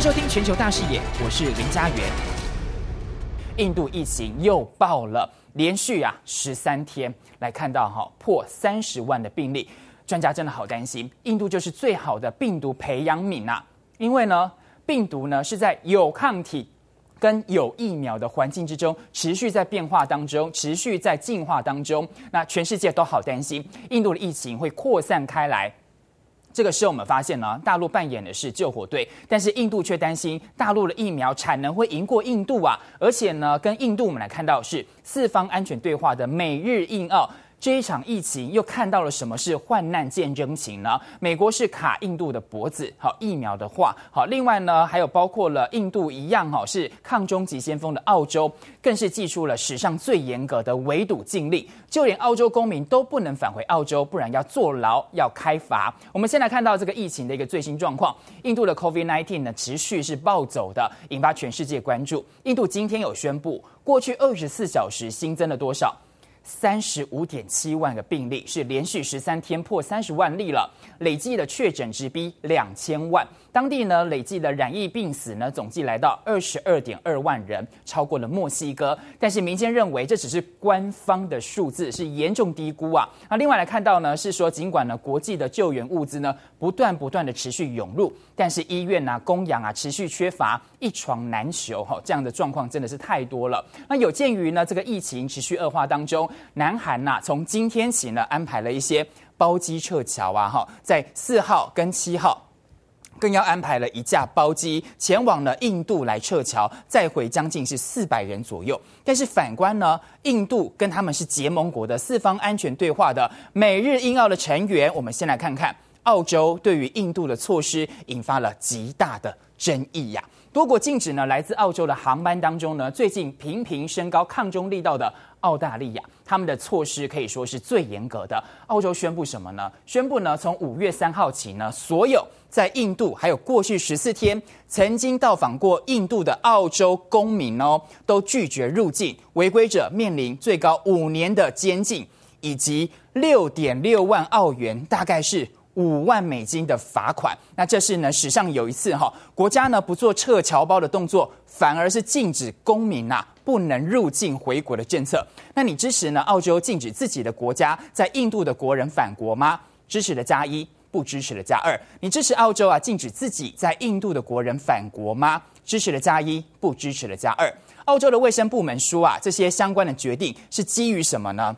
收听全球大视野，我是林家元。印度疫情又爆了，连续啊十三天来看到哈破三十万的病例，专家真的好担心，印度就是最好的病毒培养皿呐，因为呢病毒呢是在有抗体跟有疫苗的环境之中持续在变化当中，持续在进化当中，那全世界都好担心印度的疫情会扩散开来。这个时候，我们发现呢，大陆扮演的是救火队，但是印度却担心大陆的疫苗产能会赢过印度啊！而且呢，跟印度我们来看到是四方安全对话的美日印澳。这一场疫情又看到了什么是患难见真情呢？美国是卡印度的脖子，好疫苗的话，好另外呢还有包括了印度一样哈是抗终极先锋的澳洲，更是祭出了史上最严格的围堵禁令，就连澳洲公民都不能返回澳洲，不然要坐牢要开罚。我们先来看到这个疫情的一个最新状况，印度的 COVID-19 呢持续是暴走的，引发全世界关注。印度今天有宣布，过去二十四小时新增了多少？三十五点七万个病例，是连续十三天破三十万例了，累计的确诊值逼两千万。当地呢，累计的染疫病死呢，总计来到二十二点二万人，超过了墨西哥。但是民间认为这只是官方的数字，是严重低估啊。那另外来看到呢，是说尽管呢国际的救援物资呢不断不断的持续涌入，但是医院啊、供氧啊持续缺乏，一床难求哈。这样的状况真的是太多了。那有鉴于呢这个疫情持续恶化当中，南韩呐从今天起呢安排了一些包机撤侨啊哈，在四号跟七号。更要安排了一架包机前往了印度来撤侨，再回将近是四百人左右。但是反观呢，印度跟他们是结盟国的四方安全对话的美日印澳的成员，我们先来看看澳洲对于印度的措施引发了极大的争议呀。多国禁止呢来自澳洲的航班当中呢，最近频频升高抗中力道的。澳大利亚他们的措施可以说是最严格的。澳洲宣布什么呢？宣布呢，从五月三号起呢，所有在印度还有过去十四天曾经到访过印度的澳洲公民哦，都拒绝入境，违规者面临最高五年的监禁，以及六点六万澳元，大概是。五万美金的罚款，那这是呢史上有一次哈，国家呢不做撤侨包的动作，反而是禁止公民呐不能入境回国的政策。那你支持呢？澳洲禁止自己的国家在印度的国人返国吗？支持的加一，不支持的加二。你支持澳洲啊禁止自己在印度的国人返国吗？支持的加一，不支持的加二。澳洲的卫生部门说啊，这些相关的决定是基于什么呢？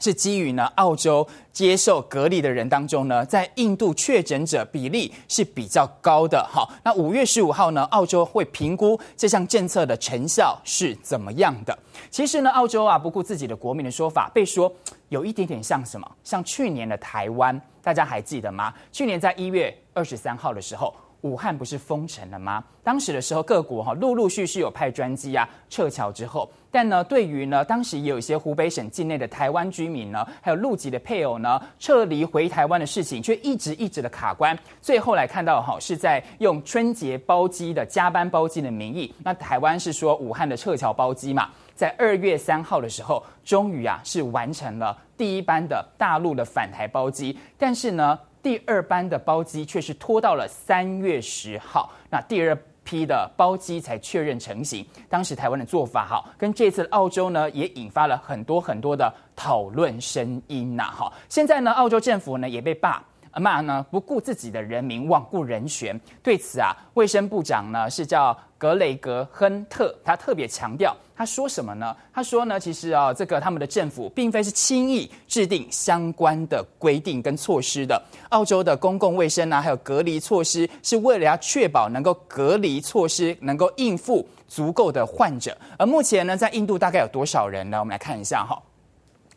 是基于呢，澳洲接受隔离的人当中呢，在印度确诊者比例是比较高的。好，那五月十五号呢，澳洲会评估这项政策的成效是怎么样的。其实呢，澳洲啊不顾自己的国民的说法，被说有一点点像什么？像去年的台湾，大家还记得吗？去年在一月二十三号的时候。武汉不是封城了吗？当时的时候，各国哈陆陆续续有派专机啊撤侨之后，但呢，对于呢，当时也有一些湖北省境内的台湾居民呢，还有陆籍的配偶呢，撤离回台湾的事情，却一直一直的卡关。最后来看到哈，是在用春节包机的加班包机的名义，那台湾是说武汉的撤侨包机嘛，在二月三号的时候，终于啊是完成了第一班的大陆的返台包机，但是呢。第二班的包机却是拖到了三月十号，那第二批的包机才确认成型。当时台湾的做法哈，跟这次澳洲呢也引发了很多很多的讨论声音呐。哈，现在呢，澳洲政府呢也被罢。骂呢不顾自己的人民，罔顾人权。对此啊，卫生部长呢是叫格雷格亨特，他特别强调，他说什么呢？他说呢，其实啊，这个他们的政府并非是轻易制定相关的规定跟措施的。澳洲的公共卫生啊，还有隔离措施，是为了要确保能够隔离措施能够应付足够的患者。而目前呢，在印度大概有多少人呢？我们来看一下哈，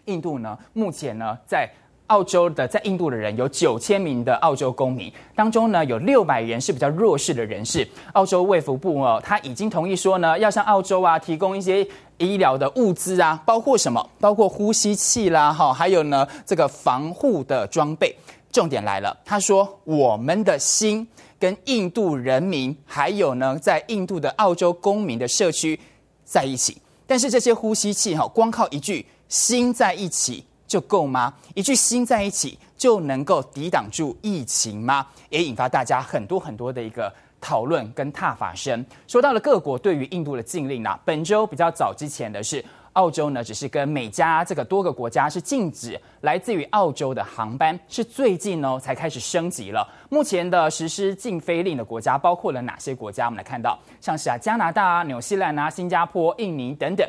印度呢，目前呢在。澳洲的在印度的人有九千名的澳洲公民，当中呢有六百人是比较弱势的人士。澳洲卫福部哦，他已经同意说呢，要向澳洲啊提供一些医疗的物资啊，包括什么？包括呼吸器啦，哈，还有呢这个防护的装备。重点来了，他说我们的心跟印度人民，还有呢在印度的澳洲公民的社区在一起。但是这些呼吸器哈，光靠一句心在一起。就够吗？一句心在一起就能够抵挡住疫情吗？也引发大家很多很多的一个讨论跟挞伐声。说到了各国对于印度的禁令啊，本周比较早之前的是。澳洲呢，只是跟美加这个多个国家是禁止来自于澳洲的航班，是最近呢才开始升级了。目前的实施禁飞令的国家包括了哪些国家？我们来看到，像是啊加拿大啊、纽西兰啊、新加坡、印尼等等，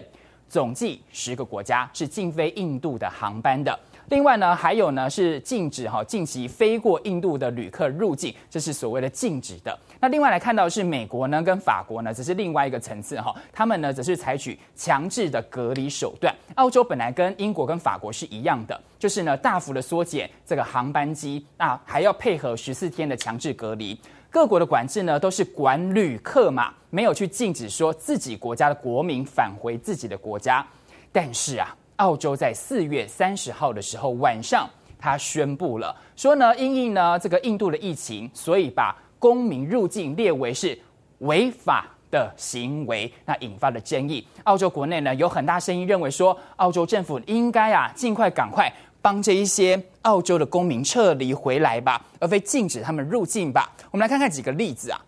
总计十个国家是禁飞印度的航班的。另外呢，还有呢是禁止哈近期飞过印度的旅客入境，这是所谓的禁止的。那另外来看到是美国呢跟法国呢，只是另外一个层次哈，他们呢则是采取强制的隔离手段。澳洲本来跟英国跟法国是一样的，就是呢大幅的缩减这个航班机，那还要配合十四天的强制隔离。各国的管制呢都是管旅客嘛，没有去禁止说自己国家的国民返回自己的国家，但是啊。澳洲在四月三十号的时候晚上，他宣布了说呢，因应呢这个印度的疫情，所以把公民入境列为是违法的行为，那引发了争议。澳洲国内呢有很大声音认为说，澳洲政府应该啊尽快赶快帮这一些澳洲的公民撤离回来吧，而非禁止他们入境吧。我们来看看几个例子啊。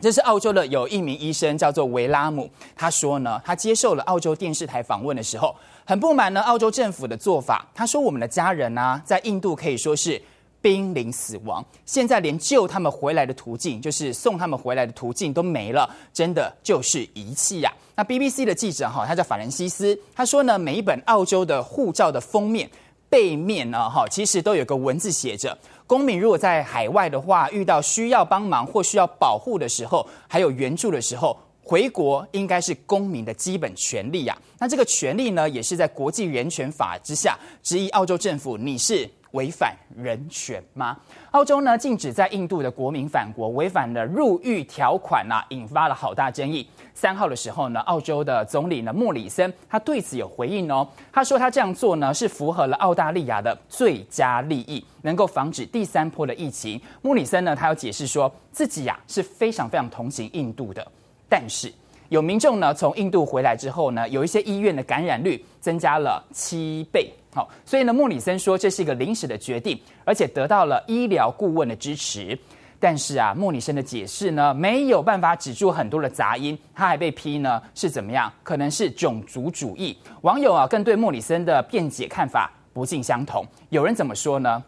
这是澳洲的有一名医生叫做维拉姆，他说呢，他接受了澳洲电视台访问的时候，很不满呢澳洲政府的做法。他说，我们的家人呢，在印度可以说是濒临死亡，现在连救他们回来的途径，就是送他们回来的途径都没了，真的就是遗弃呀。那 BBC 的记者哈，他叫法兰西斯，他说呢，每一本澳洲的护照的封面背面呢，哈，其实都有个文字写着。公民如果在海外的话，遇到需要帮忙或需要保护的时候，还有援助的时候，回国应该是公民的基本权利呀。那这个权利呢，也是在国际人权法之下，质疑澳洲政府，你是违反人权吗？澳洲呢，禁止在印度的国民返国，违反了入狱条款呐、引发了好大争议。三号的时候呢，澳洲的总理呢莫里森他对此有回应哦，他说他这样做呢是符合了澳大利亚的最佳利益，能够防止第三波的疫情。莫里森呢，他有解释说自己呀、是非常非常同情印度的，但是。有民众呢从印度回来之后呢，有一些医院的感染率增加了七倍。好，所以呢，莫里森说这是一个临时的决定，而且得到了医疗顾问的支持。但是啊，莫里森的解释呢没有办法止住很多的杂音，他还被批呢是怎么样？可能是种族主义。网友啊更对莫里森的辩解看法不尽相同。有人怎么说呢？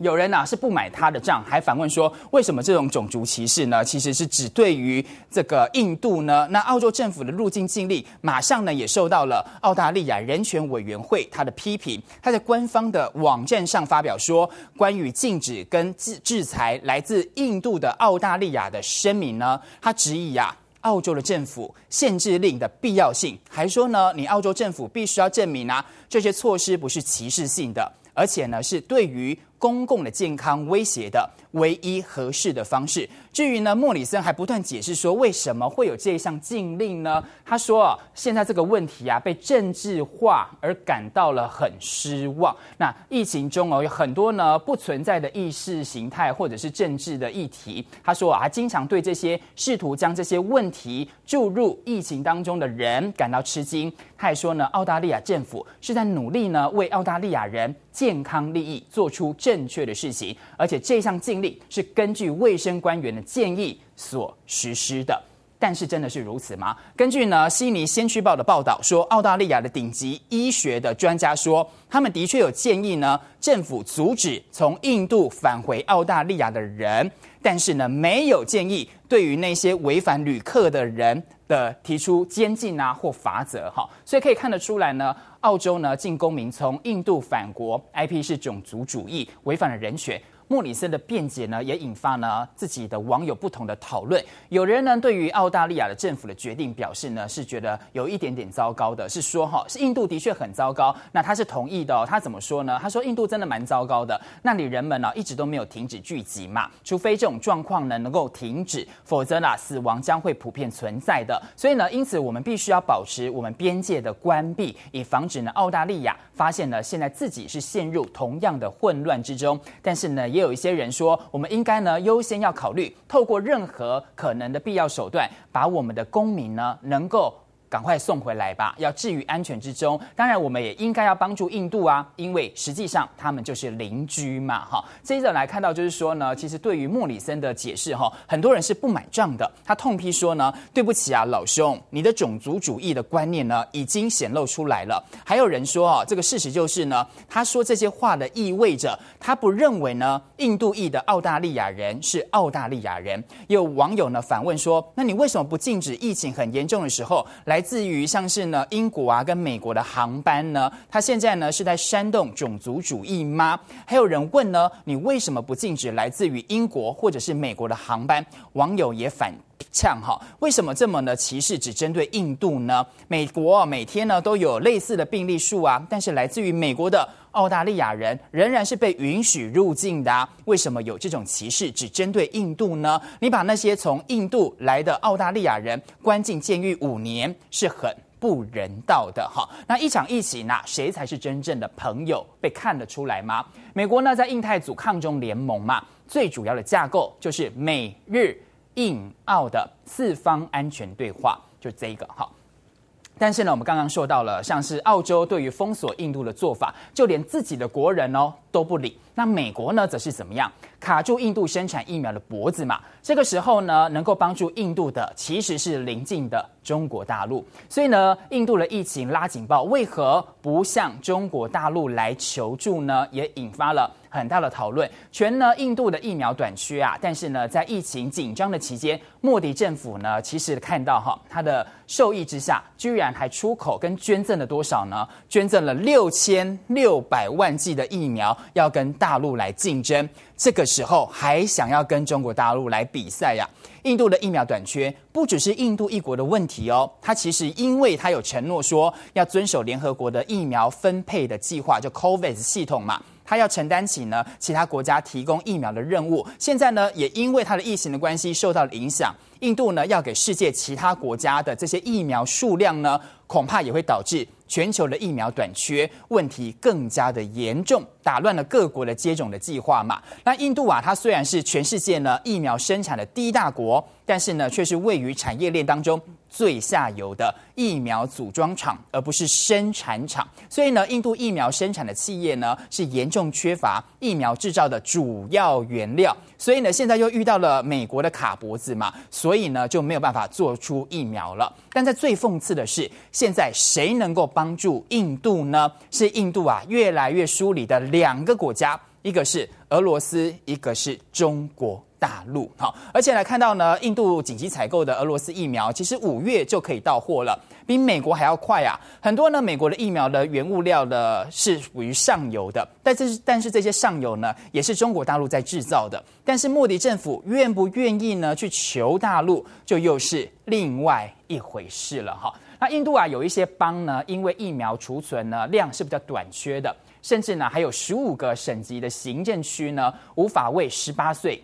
有人呐、啊、是不买他的账，还反问说：为什么这种种族歧视呢？其实是只对于这个印度呢？那澳洲政府的入境禁令马上呢也受到了澳大利亚人权委员会他的批评。他在官方的网站上发表说，关于禁止跟制制裁来自印度的澳大利亚的声明呢，他质疑啊澳洲的政府限制令的必要性，还说呢你澳洲政府必须要证明啊这些措施不是歧视性的，而且呢是对于。公共的健康威胁的唯一合适的方式。至于呢，莫里森还不断解释说，为什么会有这一项禁令呢？他说啊，现在这个问题啊被政治化，而感到了很失望。那疫情中哦，有很多呢不存在的意识形态或者是政治的议题。他说啊，他经常对这些试图将这些问题注入疫情当中的人感到吃惊。他还说呢，澳大利亚政府是在努力呢为澳大利亚人健康利益做出正确的事情，而且这项禁令是根据卫生官员的建议所实施的。但是真的是如此吗？根据呢悉尼先驱报的报道说，澳大利亚的顶级医学的专家说，他们的确有建议呢政府阻止从印度返回澳大利亚的人，但是呢没有建议对于那些违反旅客的人的提出监禁啊或罚则哈。所以可以看得出来呢，澳洲呢禁公民从印度返国，IP 是种族主义，违反了人权。莫里森的辩解呢，也引发呢自己的网友不同的讨论。有人呢对于澳大利亚的政府的决定表示呢，是觉得有一点点糟糕的，是说哈，是印度的确很糟糕。那他是同意的，他怎么说呢？他说印度真的蛮糟糕的，那里人们呢一直都没有停止聚集嘛，除非这种状况呢能够停止，否则呢死亡将会普遍存在的。所以呢，因此我们必须要保持我们边界的关闭，以防止呢澳大利亚发现呢现在自己是陷入同样的混乱之中。但是呢。也有一些人说，我们应该呢优先要考虑透过任何可能的必要手段，把我们的公民呢能够赶快送回来吧，要置于安全之中。当然，我们也应该要帮助印度啊，因为实际上他们就是邻居嘛，哈。接着来看到就是说呢，其实对于莫里森的解释哈，很多人是不买账的。他痛批说呢，对不起啊，老兄，你的种族主义的观念呢已经显露出来了。还有人说啊，这个事实就是呢，他说这些话的意味着他不认为呢，印度裔的澳大利亚人是澳大利亚人。有网友呢反问说，那你为什么不禁止疫情很严重的时候来？来自于像是呢英国啊跟美国的航班呢，它现在呢是在煽动种族主义吗？还有人问呢，你为什么不禁止来自于英国或者是美国的航班？网友也反呛哈，为什么这么呢歧视只针对印度呢？美国每天呢都有类似的病例数啊，但是来自于美国的。澳大利亚人仍然是被允许入境的啊，为什么有这种歧视只针对印度呢？你把那些从印度来的澳大利亚人关进监狱五年是很不人道的哈。那一场疫情啊，谁才是真正的朋友？被看得出来吗？美国呢，在印太阻抗中联盟嘛，最主要的架构就是美日印澳的四方安全对话，就这一个哈。但是呢，我们刚刚说到了，像是澳洲对于封锁印度的做法，就连自己的国人哦都不理。那美国呢，则是怎么样？卡住印度生产疫苗的脖子嘛。这个时候呢，能够帮助印度的其实是邻近的中国大陆。所以呢，印度的疫情拉警报，为何不向中国大陆来求助呢？也引发了很大的讨论。全呢，印度的疫苗短缺啊，但是呢，在疫情紧张的期间，莫迪政府呢，其实看到哈，他的授意之下，居然还出口跟捐赠了多少呢？捐赠了六千六百万剂的疫苗，要跟大。大陆来竞争，这个时候还想要跟中国大陆来比赛呀？印度的疫苗短缺不只是印度一国的问题哦，它其实因为它有承诺说要遵守联合国的疫苗分配的计划，就 COVAX 系统嘛，它要承担起呢其他国家提供疫苗的任务。现在呢，也因为它的疫情的关系受到了影响，印度呢要给世界其他国家的这些疫苗数量呢，恐怕也会导致。全球的疫苗短缺问题更加的严重，打乱了各国的接种的计划嘛。那印度啊，它虽然是全世界呢疫苗生产的第一大国，但是呢却是位于产业链当中最下游的疫苗组装厂，而不是生产厂。所以呢，印度疫苗生产的企业呢是严重缺乏疫苗制造的主要原料。所以呢，现在又遇到了美国的卡脖子嘛，所以呢就没有办法做出疫苗了。但在最讽刺的是，现在谁能够帮助印度呢？是印度啊越来越疏离的两个国家，一个是俄罗斯，一个是中国大陆。好，而且来看到呢，印度紧急采购的俄罗斯疫苗，其实五月就可以到货了。比美国还要快啊！很多呢，美国的疫苗的原物料呢是属于上游的，但是但是这些上游呢也是中国大陆在制造的。但是莫迪政府愿不愿意呢去求大陆，就又是另外一回事了哈。那印度啊有一些邦呢，因为疫苗储存呢量是比较短缺的，甚至呢还有十五个省级的行政区呢无法为十八岁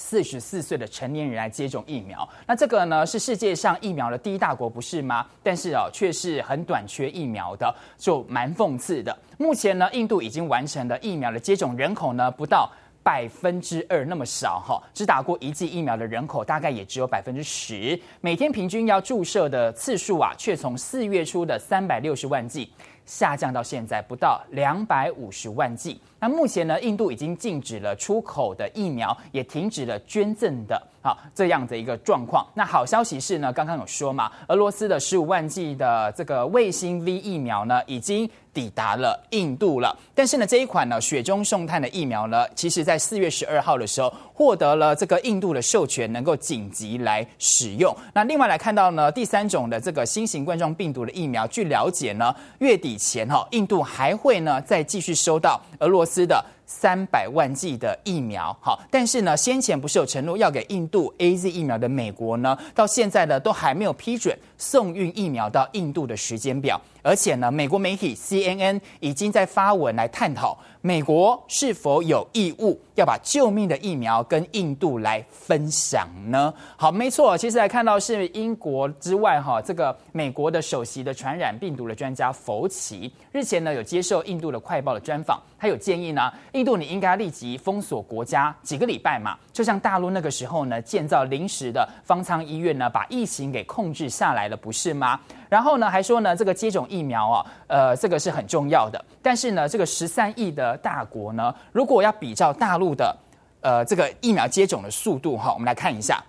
四十四岁的成年人来接种疫苗，那这个呢是世界上疫苗的第一大国，不是吗？但是哦，却是很短缺疫苗的，就蛮讽刺的。目前呢，印度已经完成了疫苗的接种人口呢，不到百分之二，那么少哈，只打过一剂疫苗的人口大概也只有百分之十，每天平均要注射的次数啊，却从四月初的三百六十万剂下降到现在不到两百五十万剂。那目前呢，印度已经禁止了出口的疫苗，也停止了捐赠的好这样的一个状况。那好消息是呢，刚刚有说嘛，俄罗斯的十五万剂的这个卫星 V 疫苗呢，已经抵达了印度了。但是呢，这一款呢雪中送炭的疫苗呢，其实在四月十二号的时候获得了这个印度的授权，能够紧急来使用。那另外来看到呢，第三种的这个新型冠状病毒的疫苗，据了解呢，月底前哈，印度还会呢再继续收到俄罗。斯的三百万剂的疫苗，好，但是呢，先前不是有承诺要给印度 AZ 疫苗的美国呢，到现在呢都还没有批准送运疫苗到印度的时间表。而且呢，美国媒体 CNN 已经在发文来探讨。美国是否有义务要把救命的疫苗跟印度来分享呢？好，没错，其实来看到是英国之外哈，这个美国的首席的传染病毒的专家福奇日前呢有接受印度的快报的专访，他有建议呢，印度你应该立即封锁国家几个礼拜嘛，就像大陆那个时候呢建造临时的方舱医院呢，把疫情给控制下来了，不是吗？然后呢还说呢这个接种疫苗啊，呃，这个是很重要的，但是呢这个十三亿的大国呢，如果要比较大陆的，呃，这个疫苗接种的速度哈，我们来看一下，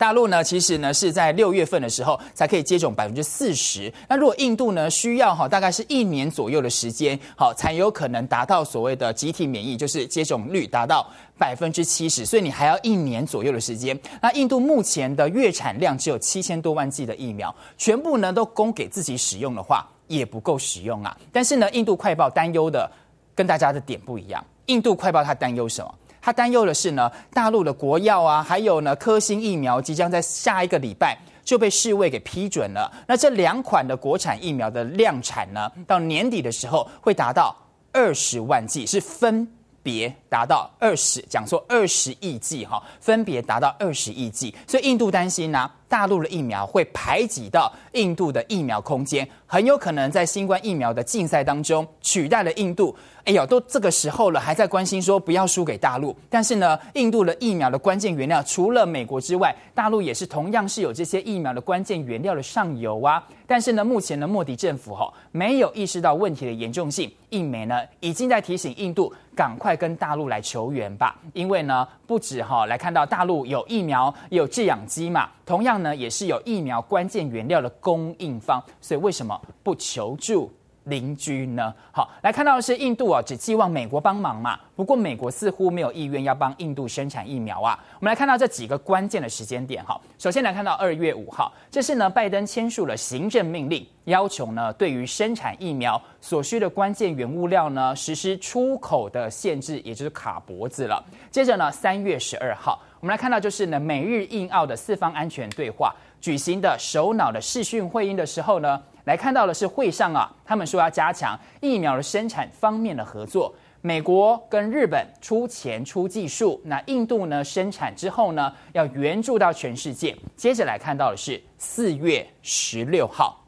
大陆呢，其实呢是在六月份的时候才可以接种百分之四十，那如果印度呢需要哈，大概是一年左右的时间，好才有可能达到所谓的集体免疫，就是接种率达到百分之七十，所以你还要一年左右的时间。那印度目前的月产量只有七千多万剂的疫苗，全部呢都供给自己使用的话，也不够使用啊。但是呢，印度快报担忧的。跟大家的点不一样，印度快报他担忧什么？他担忧的是呢，大陆的国药啊，还有呢，科兴疫苗即将在下一个礼拜就被世卫给批准了。那这两款的国产疫苗的量产呢，到年底的时候会达到二十万剂，是分别达到二十，讲说二十亿剂哈，分别达到二十亿剂。所以印度担心呢、大陆的疫苗会排挤到印度的疫苗空间，很有可能在新冠疫苗的竞赛当中取代了印度。哎呦，都这个时候了，还在关心说不要输给大陆。但是呢，印度的疫苗的关键原料除了美国之外，大陆也是同样是有这些疫苗的关键原料的上游啊。但是呢，目前的莫迪政府哈、没有意识到问题的严重性，印媒呢已经在提醒印度赶快跟大陆来求援吧。因为呢，不止哈、哦、来看到大陆有疫苗有制氧机嘛，同样呢也是有疫苗关键原料的供应方，所以为什么不求助？邻居呢？好，来看到的是印度啊，只寄望美国帮忙嘛。不过美国似乎没有意愿要帮印度生产疫苗啊。我们来看到这几个关键的时间点哈。首先来看到二月五号，这是呢拜登签署了行政命令，要求呢对于生产疫苗所需的关键原物料呢实施出口的限制，也就是卡脖子了。接着呢三月十二号，我们来看到就是呢美日印澳的四方安全对话举行的首脑的视讯会议的时候呢。来看到的是会上啊，他们说要加强疫苗的生产方面的合作。美国跟日本出钱出技术，那印度呢生产之后呢要援助到全世界。接着来看到的是四月十六号，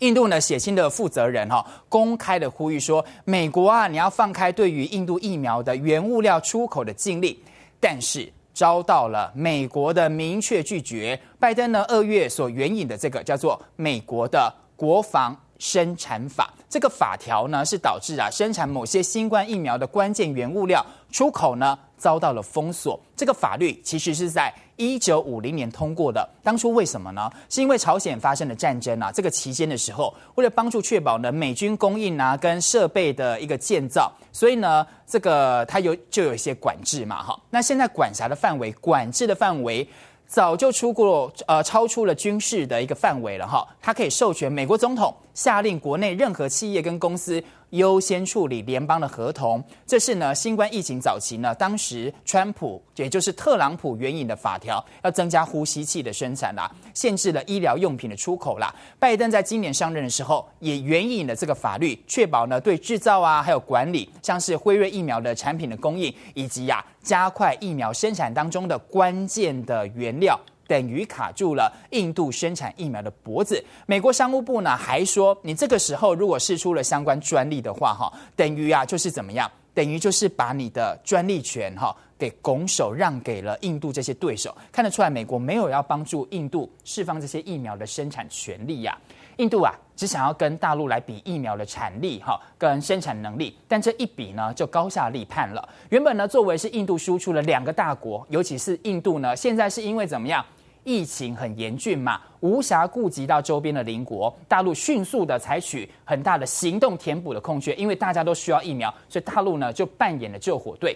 印度呢血清的负责人哈公开的呼吁说，美国啊你要放开对于印度疫苗的原物料出口的禁令，但是遭到了美国的明确拒绝。拜登呢二月所援引的这个叫做美国的。国防生产法这个法条呢，是导致啊生产某些新冠疫苗的关键原物料出口呢遭到了封锁。这个法律其实是在一九五零年通过的。当初为什么呢？是因为朝鲜发生了战争啊，这个期间的时候，为了帮助确保呢美军供应啊跟设备的一个建造，所以呢这个它有就有一些管制嘛，哈。那现在管辖的范围、管制的范围。早就出过呃，超出了军事的一个范围了哈，它可以授权美国总统下令国内任何企业跟公司优先处理联邦的合同。这是呢，新冠疫情早期呢，当时川普也就是特朗普援引的法条，要增加呼吸器的生产啦，限制了医疗用品的出口啦。拜登在今年上任的时候，也援引了这个法律，确保呢对制造啊还有管理，像是辉瑞疫苗的产品的供应，以及呀、加快疫苗生产当中的关键的原料。等于卡住了印度生产疫苗的脖子。美国商务部呢还说，你这个时候如果试出了相关专利的话，哈，等于啊就是怎么样？等于就是把你的专利权哈给拱手让给了印度这些对手。看得出来，美国没有要帮助印度释放这些疫苗的生产权利呀。印度啊只想要跟大陆来比疫苗的产力哈跟生产能力，但这一比呢就高下立判了。原本呢作为是印度输出了两个大国，尤其是印度呢现在是因为怎么样？疫情很严峻嘛，无暇顾及到周边的邻国，大陆迅速的采取很大的行动填补的空缺，因为大家都需要疫苗，所以大陆呢就扮演了救火队。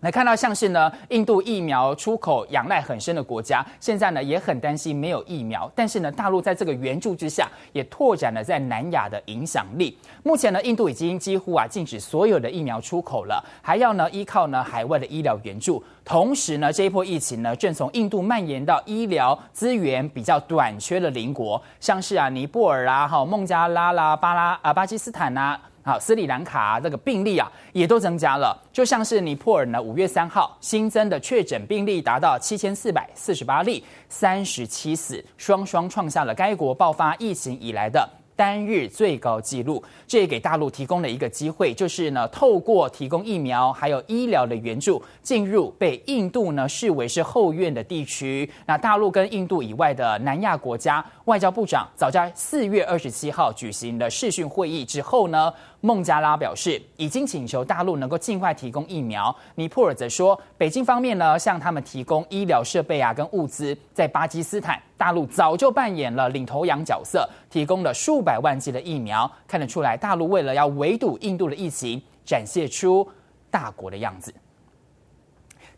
来看到像是呢，印度疫苗出口仰赖很深的国家，现在呢也很担心没有疫苗。但是呢，大陆在这个援助之下，也拓展了在南亚的影响力。目前呢，印度已经几乎啊禁止所有的疫苗出口了，还要呢依靠呢海外的医疗援助。同时呢，这一波疫情呢正从印度蔓延到医疗资源比较短缺的邻国，像是啊尼泊尔啊、哈孟加拉啦、巴拉啊巴基斯坦啊。好，斯里兰卡这个病例啊，也都增加了。就像是尼泊尔呢，五月三号新增的确诊病例达到七千四百四十八例，三十七死，双双创下了该国爆发疫情以来的单日最高纪录，这也给大陆提供了一个机会，就是呢，透过提供疫苗还有医疗的援助，进入被印度呢视为是后院的地区。那大陆跟印度以外的南亚国家外交部长早在四月二十七号举行的视讯会议之后呢，孟加拉表示已经请求大陆能够尽快提供疫苗。尼泊尔则说，北京方面呢向他们提供医疗设备啊跟物资。在巴基斯坦，大陆早就扮演了领头羊角色，提供了数百万剂的疫苗。看得出来，大陆为了要围堵印度的疫情，展现出大国的样子。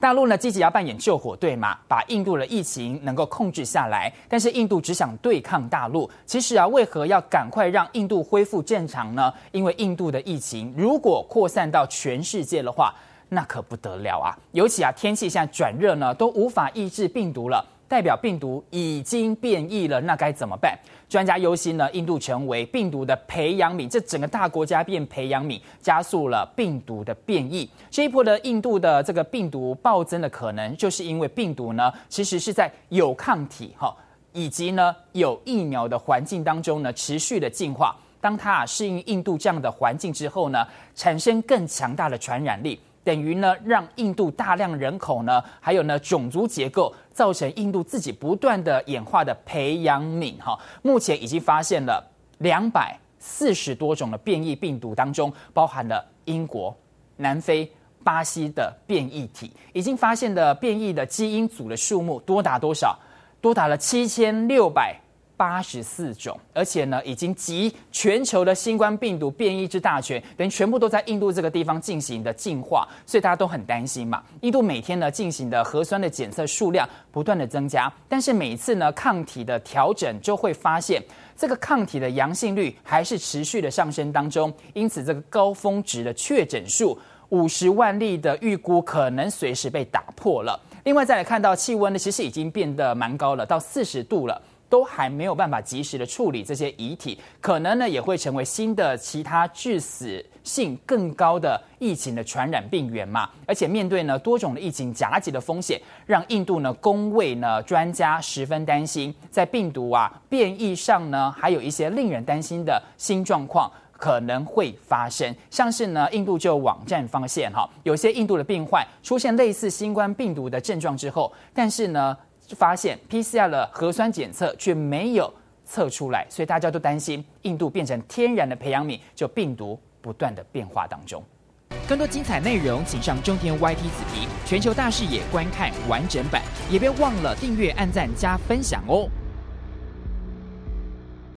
大陆呢积极要扮演救火队嘛，把印度的疫情能够控制下来。但是印度只想对抗大陆。其实啊，为何要赶快让印度恢复正常呢？因为印度的疫情如果扩散到全世界的话，那可不得了啊！尤其啊，天气现在转热呢，都无法抑制病毒了。代表病毒已经变异了，那该怎么办？专家忧心呢，印度成为病毒的培养皿，这整个大国家变培养皿，加速了病毒的变异。这一波的印度的这个病毒暴增的可能，就是因为病毒呢，其实是在有抗体哈，以及呢有疫苗的环境当中呢，持续的进化。当它啊适应印度这样的环境之后呢，产生更强大的传染力。等于呢，让印度大量人口呢，还有呢种族结构，造成印度自己不断的演化的培养皿哈。目前已经发现了两百四十多种的变异病毒当中，包含了英国、南非、巴西的变异体，已经发现的变异的基因组的数目多达多少？多达了七千六百。八十四种，而且呢，已经集全球的新冠病毒变异之大全，等于全部都在印度这个地方进行的进化，所以大家都很担心嘛。印度每天呢进行的核酸的检测数量不断的增加，但是每次呢抗体的调整就会发现，这个抗体的阳性率还是持续的上升当中，因此这个高峰值的确诊数五十万例的预估可能随时被打破了。另外再来看到气温呢，其实已经变得蛮高了，到四十度了。都还没有办法及时的处理这些遗体，可能呢也会成为新的其他致死性更高的疫情的传染病源嘛。而且面对呢多种的疫情夹击的风险，让印度呢公卫呢专家十分担心，在病毒啊变异上呢还有一些令人担心的新状况可能会发生。像是呢印度就网站发现哈，有些印度的病患出现类似新冠病毒的症状之后，但是呢。发现 PCR 的核酸检测却没有测出来，所以大家都担心印度变成天然的培养皿，就病毒不断的变化当中。更多精彩内容，请上中天 YT 子皮全球大视野观看完整版，也别忘了订阅、按赞、加分享哦。